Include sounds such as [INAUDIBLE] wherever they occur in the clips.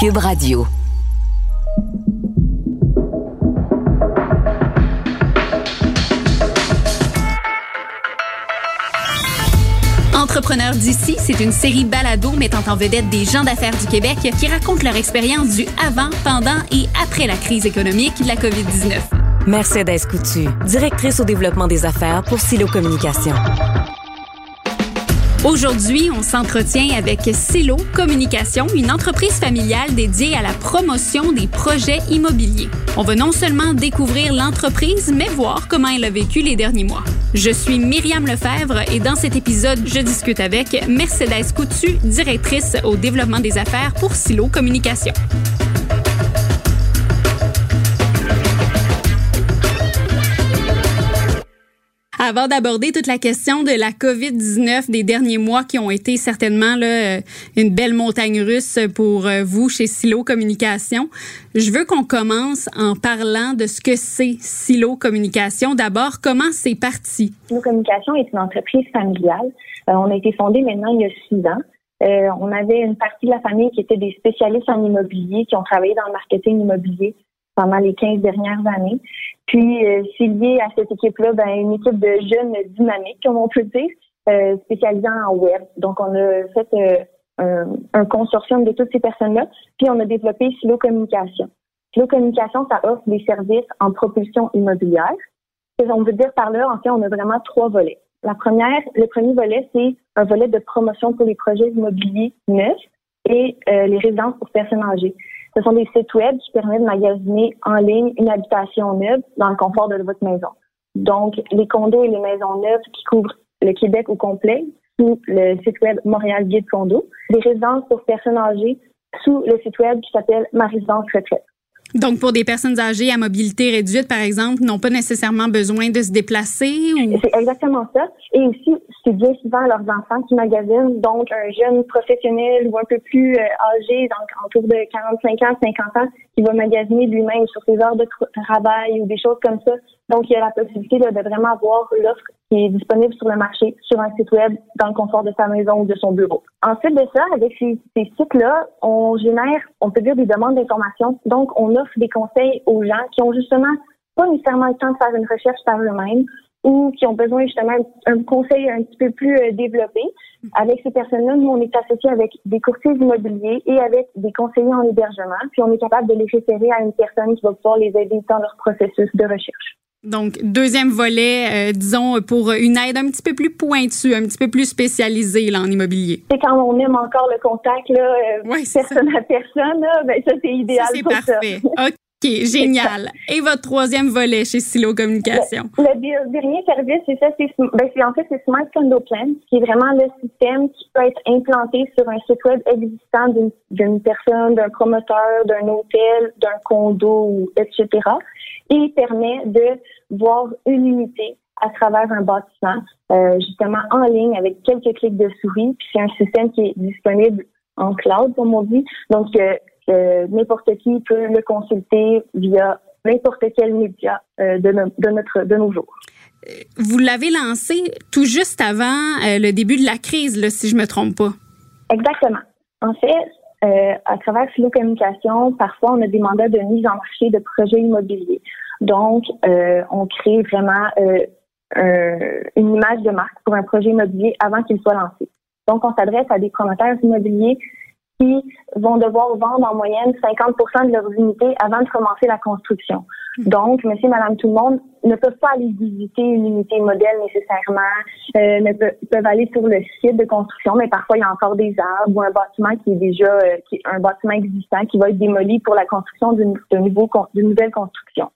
Cube Radio. Entrepreneurs d'ici, c'est une série balado mettant en vedette des gens d'affaires du Québec qui racontent leur expérience du avant, pendant et après la crise économique de la COVID-19. Mercedes Coutu, directrice au développement des affaires pour Silo Communication. Aujourd'hui, on s'entretient avec Silo Communication, une entreprise familiale dédiée à la promotion des projets immobiliers. On va non seulement découvrir l'entreprise, mais voir comment elle a vécu les derniers mois. Je suis Myriam Lefebvre et dans cet épisode, je discute avec Mercedes Coutu, directrice au développement des affaires pour Silo Communication. Avant d'aborder toute la question de la COVID-19 des derniers mois qui ont été certainement euh, une belle montagne russe pour euh, vous chez Silo Communication, je veux qu'on commence en parlant de ce que c'est Silo Communication. D'abord, comment c'est parti? Silo Communication est une entreprise familiale. Euh, on a été fondé maintenant il y a six ans. on avait une partie de la famille qui était des spécialistes en immobilier, qui ont travaillé dans le marketing immobilier pendant les 15 dernières années. Puis, euh, c'est lié à cette équipe-là, ben, une équipe de jeunes dynamiques, comme on peut dire, euh, spécialisés en web. Donc, on a fait euh, un, consortium de toutes ces personnes-là, puis on a développé Silo Communication. Silo Communication, ça offre des services en propulsion immobilière. Et on veut dire par là, en fait, on a vraiment trois volets. La première, le premier volet, c'est un volet de promotion pour les projets immobiliers neufs et les résidences pour personnes âgées. Ce sont des sites web qui permettent de magasiner en ligne une habitation neuve dans le confort de votre maison. Donc, les condos et les maisons neuves qui couvrent le Québec au complet sous le site web Montréal Guide Condo. Les résidences pour personnes âgées sous le site web qui s'appelle Ma résidence retraite. Donc, pour des personnes âgées à mobilité réduite, par exemple, n'ont pas nécessairement besoin de se déplacer ou... C'est exactement ça. Et aussi, c'est bien souvent leurs enfants qui magasinent. Donc, un jeune professionnel ou un peu plus euh, âgé, donc autour de 45 ans, 50 ans, qui va magasiner lui-même sur ses heures de travail ou des choses comme ça. Donc, il y a la possibilité de vraiment avoir l'offre qui est disponible sur le marché, sur un site web, dans le confort de sa maison ou de son bureau. Ensuite de ça, avec ces, sites-là, on génère, on peut dire, des demandes d'information. Donc, on offre des conseils aux gens qui ont justement pas nécessairement le temps de faire une recherche par eux-mêmes ou qui ont besoin justement un conseil un petit peu plus euh, développé. Avec ces personnes-là, nous, on est associés avec des courtiers immobiliers et avec des conseillers en hébergement, puis on est capable de les référer à une personne qui va pouvoir les aider dans leur processus de recherche. Donc, deuxième volet, euh, disons, pour une aide un petit peu plus pointue, un petit peu plus spécialisée là, en immobilier. C'est quand on aime encore le contact, là, euh, personne à personne, là, ben, ça, c'est idéal ça, c'est parfait. [LAUGHS] OK, génial. Et votre troisième volet chez Silo Communication? Le, dernier service, c'est ça, c'est ben, en fait, c'est Smart Condo Plan, qui est vraiment le système qui peut être implanté sur un site web existant d'une personne, d'un promoteur, d'un hôtel, d'un condo, etc et permet de voir une unité à travers un bâtiment, euh, justement en ligne avec quelques clics de souris. Puis c'est un système qui est disponible en cloud, comme on dit. Donc, euh, euh, n'importe qui peut le consulter via n'importe quel média de, de, notre, de nos jours. Vous l'avez lancé tout juste avant le début de la crise, là, si je me trompe pas. Exactement. En fait, à travers Philo Communication, parfois on a des mandats de mise en marché de projets immobiliers. Donc, euh, on crée vraiment euh, une image de marque pour un projet immobilier avant qu'il soit lancé. Donc, on s'adresse à des promoteurs immobiliers qui vont devoir vendre en moyenne 50 de leurs unités avant de commencer la construction. Donc, monsieur, madame, tout le monde ne peuvent pas aller visiter une unité modèle nécessairement, euh, ne peuvent, aller sur le site de construction, mais parfois il y a encore des arbres ou un bâtiment qui est déjà euh, qui un bâtiment existant qui va être démoli pour la construction d'une nouvelle construction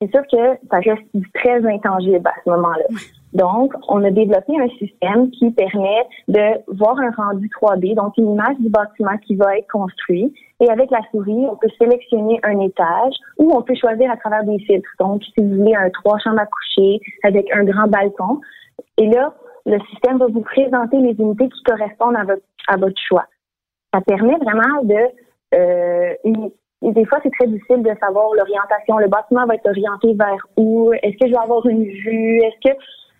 c'est sûr que ça reste très intangible à ce moment-là. Donc, on a développé un système qui permet de voir un rendu 3D, donc une image du bâtiment qui va être construit. Et avec la souris, on peut sélectionner un étage ou on peut choisir à travers des filtres. Donc, si vous voulez un trois chambres à coucher avec un grand balcon. Et là, le système va vous présenter les unités qui correspondent à votre, à votre choix. Ça permet vraiment de euh, des fois, c'est très difficile de savoir l'orientation. Le bâtiment va être orienté vers où? Est-ce que je vais avoir une vue? Est-ce que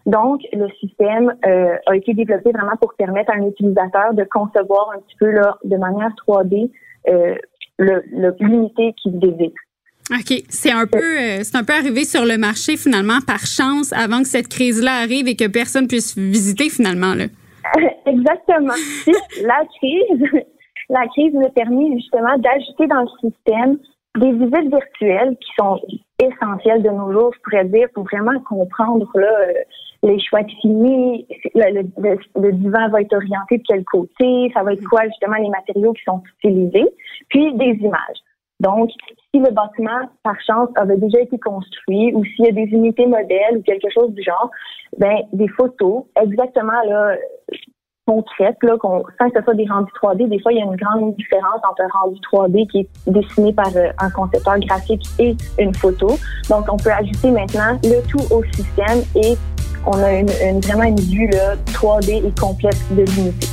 donc, le système euh, a été développé vraiment pour permettre à un utilisateur de concevoir un petit peu là, de manière 3D euh, l'unité qu'il désire. OK. C'est un peu euh, c'est un peu arrivé sur le marché finalement par chance avant que cette crise-là arrive et que personne puisse visiter finalement. Là. [LAUGHS] Exactement. la crise, la crise nous a permis justement d'ajouter dans le système des visites virtuelles qui sont essentielles de nos jours, je pourrais dire, pour vraiment comprendre là, euh, les choix de chimie, le, le, divan va être orienté de quel côté, ça va être quoi justement les matériaux qui sont utilisés, puis des images. Donc, si le bâtiment, par chance, avait déjà été construit ou s'il y a des unités modèles ou quelque chose du genre, ben des photos exactement là concrètes, là, sans que ce soit des rendus 3D, des fois, il y a une grande différence entre un rendu 3D qui est dessiné par euh, un concepteur graphique et une photo. Donc, on peut ajouter maintenant le tout au système et on a une, vraiment une vue là, 3D et complète de l'unité.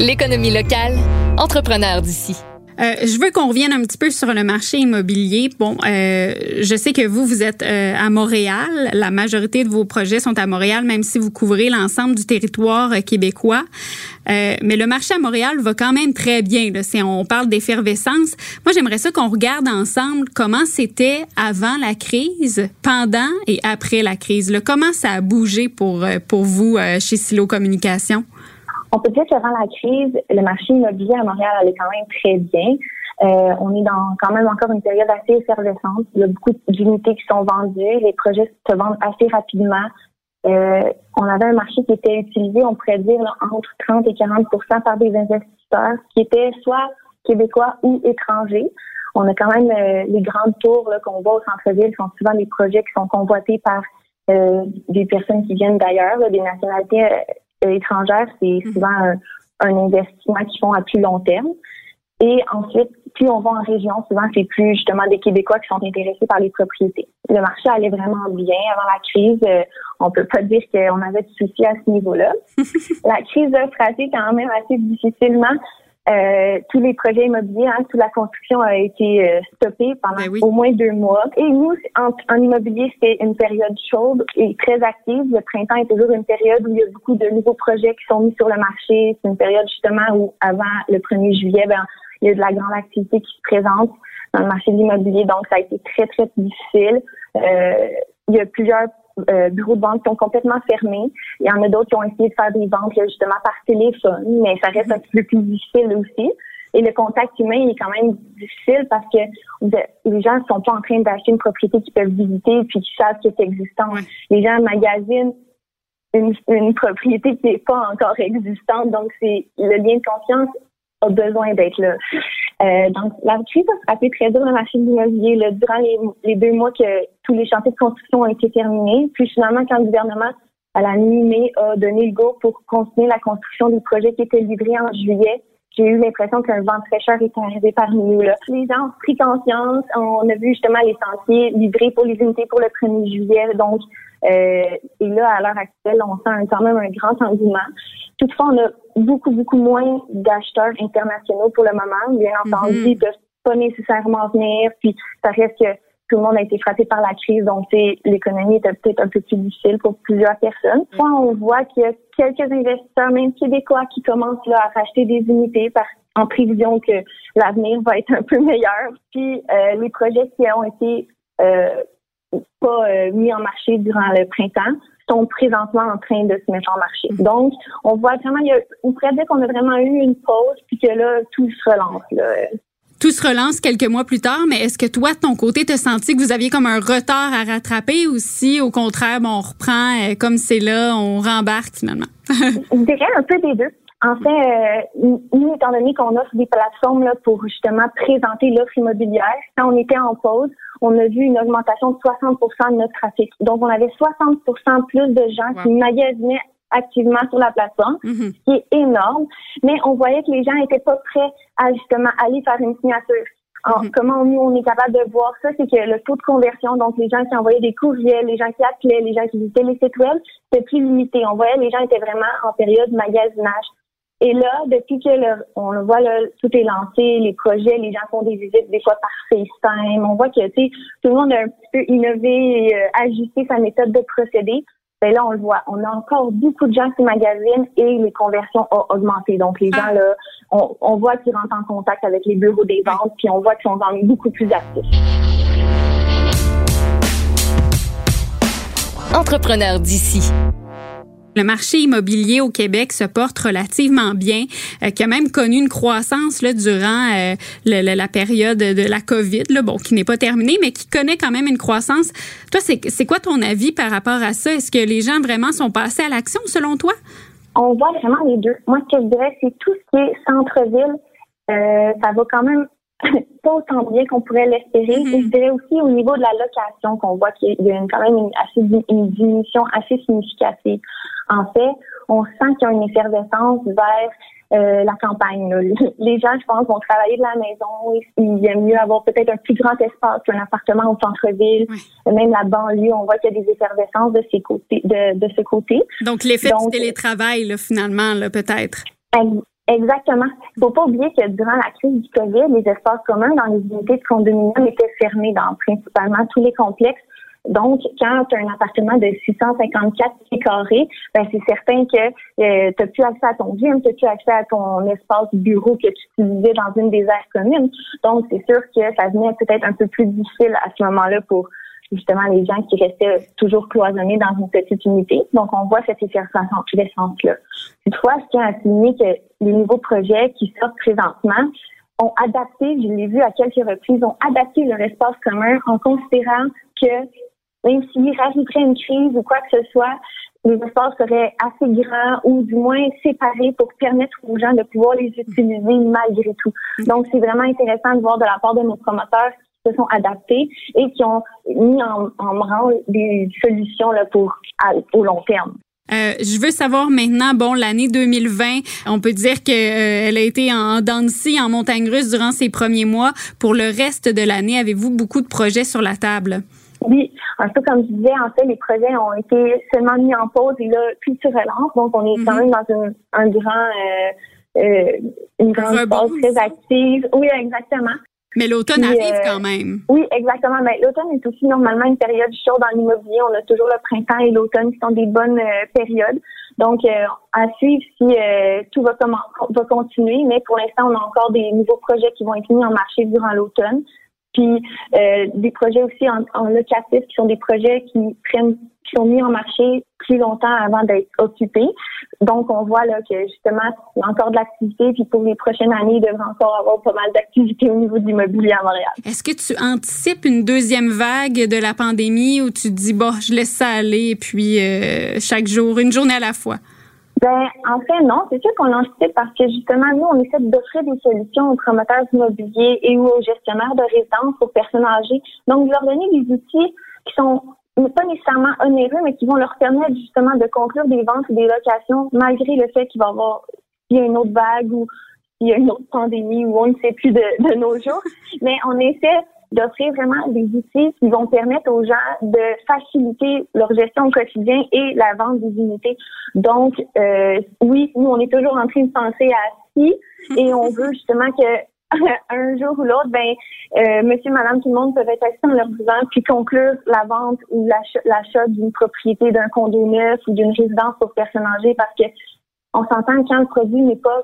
L'économie locale, entrepreneur d'ici. Euh, je veux qu'on revienne un petit peu sur le marché immobilier. Bon, euh, je sais que vous, vous êtes euh, à Montréal. La majorité de vos projets sont à Montréal, même si vous couvrez l'ensemble du territoire québécois. mais le marché à Montréal va quand même très bien. Là. on parle d'effervescence. Moi, j'aimerais ça qu'on regarde ensemble comment c'était avant la crise, pendant et après la crise. Là. Comment ça a bougé pour, pour vous chez Silo Communication? On peut dire qu'avant la crise, le marché immobilier à Montréal allait quand même très bien. Euh, on est dans quand même encore une période assez effervescente. Il y a beaucoup d'unités qui sont vendues. Les projets se vendent assez rapidement. Euh, on avait un marché qui était utilisé, on pourrait dire, entre 30 et 40% par des investisseurs qui étaient soit québécois ou étrangers. On a quand même euh, les grandes tours qu'on voit au centre-ville sont souvent des projets qui sont convoités par des personnes qui viennent d'ailleurs, des nationalités euh, étrangères, c'est mhm. souvent un, investissement qu'ils font à plus long terme. Et ensuite, plus on va en région, souvent c'est plus justement des Québécois qui sont intéressés par les propriétés. Le marché allait vraiment bien avant la crise. Euh, on peut pas dire qu'on avait de soucis à ce niveau-là. [LAUGHS] la crise a frappé quand même assez difficilement euh, tous les projets immobiliers, hein, toute la construction a été euh, stoppée pendant ben au moins deux mois. Et nous, en, en immobilier, c'est une période chaude et très active. Le printemps est toujours une période où il y a beaucoup de nouveaux projets qui sont mis sur le marché. C'est une période justement où, avant le 1er juillet, ben, il y a de la grande activité qui se présente dans le marché de l'immobilier. Donc, ça a été très, très difficile. Euh, il y a plusieurs euh, bureaux de vente qui sont complètement fermés. Il y en a d'autres qui ont essayé de faire des ventes justement par téléphone, mais ça reste un petit peu plus difficile aussi. Et le contact humain est quand même difficile parce que les gens ne sont pas en train d'acheter une propriété qu'ils peuvent visiter puis qui savent que c'est existant. Les gens magasinent une, une propriété qui n'est pas encore existante. Donc, c'est le lien de confiance a besoin d'être là. Euh, donc, la crise a frappé très dur le marché de durant les, les, deux mois que tous les chantiers de construction ont été terminés. Puis finalement, quand le gouvernement, à la mi-mai, a donné le go pour continuer la construction des projets qui étaient livrés en juillet, j'ai eu l'impression qu'un vent de fraîcheur était arrivé parmi nous. Là. Les gens ont pris conscience. On a vu justement les sentiers livrés pour les unités pour le 1er juillet. Donc, euh, et là, à l'heure actuelle, on sent quand même un grand engouement. Toutefois, on a beaucoup, beaucoup moins d'acheteurs internationaux pour le moment. Bien mhm. entendu, ils ne peuvent pas nécessairement venir. Puis, ça reste que tout le monde a été frappé par la crise, donc l'économie était peut-être un peu plus difficile pour plusieurs personnes. Soit on voit qu'il y a quelques investisseurs, même québécois, qui commencent là, à racheter des unités par, en prévision que l'avenir va être un peu [LAUGHS] meilleur. Puis euh, les projets qui ont été euh, pas euh, mis en marché durant le printemps sont présentement en train de se mettre en marché. Mm-hmm. Donc, on voit vraiment, il y a, on pourrait dire qu'on a vraiment eu une pause, puis que là, tout se relance. Là. Tout se relance quelques mois plus tard, mais est-ce que toi, de ton côté, tu as senti que vous aviez comme un retard à rattraper ou si, au contraire, on reprend euh, comme c'est là, on rembarque finalement? [LAUGHS] Je dirais un peu des deux. En fait, euh, nous, étant donné qu'on offre des plateformes là, pour justement présenter l'offre immobilière, quand on était en pause, on a vu une augmentation de 60% de notre trafic. Donc, on avait 60% plus de gens qui magasinaient activement sur la plateforme, Mhm. ce qui est énorme. Mais on voyait que les gens n'étaient pas prêts à justement aller faire une signature. Alors, Mhm. comment nous, on est capable de voir ça, c'est que le taux de conversion, donc les gens qui envoyaient des courriels, les gens qui appelaient, les gens qui visitaient les sites web, c'était plus limité. On voyait les gens étaient vraiment en période magasinage. Et là, depuis que le, on le voit, là, tout est lancé, les projets, les gens font des visites des fois par FaceTime. On voit que tu sais, tout le monde a un petit peu innové et euh, ajusté sa méthode de procéder. Ben là, on le voit. On a encore beaucoup de gens qui magasinent et les conversions ont augmenté. Donc, les gens, là, on, on voit qu'ils rentrent en contact avec les bureaux des ventes, puis on voit qu'ils sont dans beaucoup plus actifs. Entrepreneur d'ici. Le marché immobilier au Québec se porte relativement bien, euh, qui a même connu une croissance là, durant euh, le- le- la période de la COVID, là, bon, qui n'est pas terminée, mais qui connaît quand même une croissance. Toi, c'est quoi ton avis par rapport à ça? Est-ce que les gens vraiment sont passés à l'action selon toi? On voit vraiment les deux. Moi, ce que je dirais, c'est tout ce qui est centre-ville, euh, ça va quand même [LAUGHS] pas autant bien qu'on pourrait l'espérer. Mhm. Et je dirais aussi au niveau de la location qu'on voit qu'il y a une- quand même une, assez, une diminution assez significative. En fait, on sent qu'il y a une effervescence vers euh, la campagne. là. Les gens, je pense, vont travailler de la maison. Ils aiment mieux avoir peut-être un plus grand espace qu'un appartement au centre-ville. Même la banlieue, on voit qu'il y a des effervescences de, ces côtés, de, de ce côté. Donc, l'effet du télétravail, là, finalement, là, peut-être. Ex- Exactement. Il faut pas oublier que durant la crise du COVID, les espaces communs dans les unités de condominium étaient fermés dans principalement tous les complexes. Donc, quand tu as un appartement de 654 pieds carrés, ben, c'est certain que euh, tu n'as plus accès à ton gym, tu n'as plus accès à ton espace bureau que tu utilisais dans une des aires communes. Donc, c'est sûr que ça venait peut-être un peu plus difficile à ce moment-là pour justement les gens qui restaient toujours cloisonnés dans une petite unité. Donc, on voit cette effervescence-là. Toutefois, je tiens à souligner que les nouveaux projets qui sortent présentement ont adapté, je l'ai vu à quelques reprises, ont adapté leur espace commun en considérant que même s'il rajouterait une crise ou quoi que ce soit, les espaces seraient assez grands ou du moins séparés pour permettre aux gens de pouvoir les utiliser malgré tout. Donc, c'est vraiment intéressant de voir de la part de nos promoteurs qui se sont adaptés et qui ont mis en, en branle des solutions là, pour au long terme. Euh, je veux savoir maintenant, bon, l'année 2020, on peut dire qu'elle a été en scie, en montagne russe durant ces premiers mois. Pour le reste de l'année, avez-vous beaucoup de projets sur la table? Oui, un peu comme je disais, en fait, les projets ont été seulement mis en pause et là, tout se relance. Donc, on est quand Mhm. même dans une, un grand, euh, euh, une grande phase très active. Oui, exactement. Mais l'automne Puis, arrive euh, quand même. Oui, exactement. Mais l'automne est aussi normalement une période chaude dans l'immobilier. On a toujours le printemps et l'automne qui sont des bonnes euh, périodes. Donc, euh, à suivre si euh, tout va, va continuer. Mais pour l'instant, on a encore des nouveaux projets qui vont être mis en marché durant l'automne. Puis euh, des projets aussi en, en locatif qui sont des projets qui prennent qui sont mis en marché plus longtemps avant d'être occupés. Donc, on voit là que justement, il y a encore de l'activité, puis pour les prochaines années, il devrait encore avoir pas mal d'activités au niveau de l'immobilier à Montréal. Est-ce que tu anticipes une deuxième vague de la pandémie où tu dis, bon, je laisse ça aller, puis euh, chaque jour, une journée à la fois? Ben, en fait, non. C'est sûr qu'on anticipe parce que justement, nous, on essaie d'offrir des solutions aux promoteurs immobiliers et aux gestionnaires de résidences, aux personnes âgées. Donc, de leur donner des outils qui sont pas nécessairement onéreux, mais qui vont leur permettre justement de conclure des ventes ou des locations malgré le fait qu'il va y avoir s'il y a une autre vague ou s'il y a une autre pandémie ou on ne sait plus de, de nos jours. Mais on essaie d'offrir vraiment des outils qui vont permettre aux gens de faciliter leur gestion au quotidien et la vente des unités. Donc, euh, oui, nous, on est toujours en train de penser à si et on veut justement que [LAUGHS] un jour ou l'autre, ben, euh, monsieur, madame, tout le monde peuvent être assis en leur disant puis conclure la vente ou l'achat d'une propriété, d'un condo neuf ou d'une résidence pour personnes âgées parce que on s'entend quand le produit n'est pas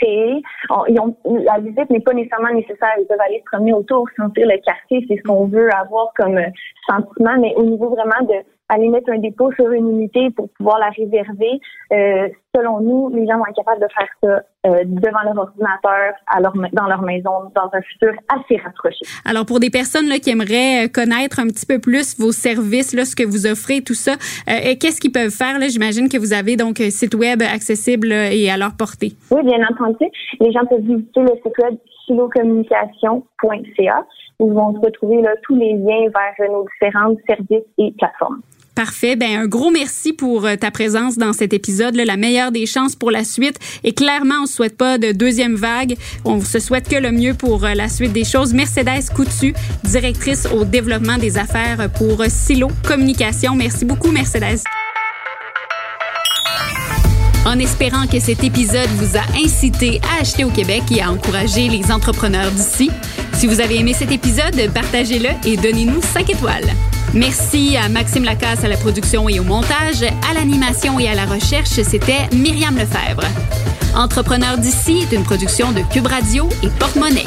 créé, on- la visite n'est pas nécessairement nécessaire. Ils peuvent aller se promener autour, sentir le quartier, c'est ce qu'on veut avoir comme euh, sentiment, mais au niveau vraiment de aller mettre un dépôt sur une unité pour pouvoir la réserver, euh, selon nous, les gens vont être capables de faire ça euh, devant leur ordinateur, à leur, dans leur maison, dans un futur assez rapproché. Alors, pour des personnes là, qui aimeraient euh, connaître un petit peu plus vos services, là, ce que vous offrez, tout ça, euh, qu'est-ce qu'ils peuvent faire? là? J'imagine que vous avez donc un site web accessible euh, et à leur portée. Oui, bien entendu. Les gens peuvent visiter le site web philocommunication.ca. où vont se retrouver là, tous les liens vers nos différents services et plateformes. Parfait. Ben un gros merci pour euh, ta présence dans cet épisode. La meilleure des chances pour la suite. Et clairement, on ne souhaite pas de deuxième vague. On se souhaite que le mieux pour euh, la suite des choses. Mercedes Coutu, directrice au développement des affaires pour Silo Communication. Merci beaucoup, Mercedes. En espérant que cet épisode vous a incité à acheter au Québec et à encourager les entrepreneurs d'ici. Si vous avez aimé cet épisode, partagez-le et donnez-nous 5 étoiles. Merci à Maxime Lacasse à la production et au montage, à l'animation et à la recherche, c'était Myriam Lefebvre. Entrepreneur d'ici est une production de Cube Radio et Porte-Monnaie.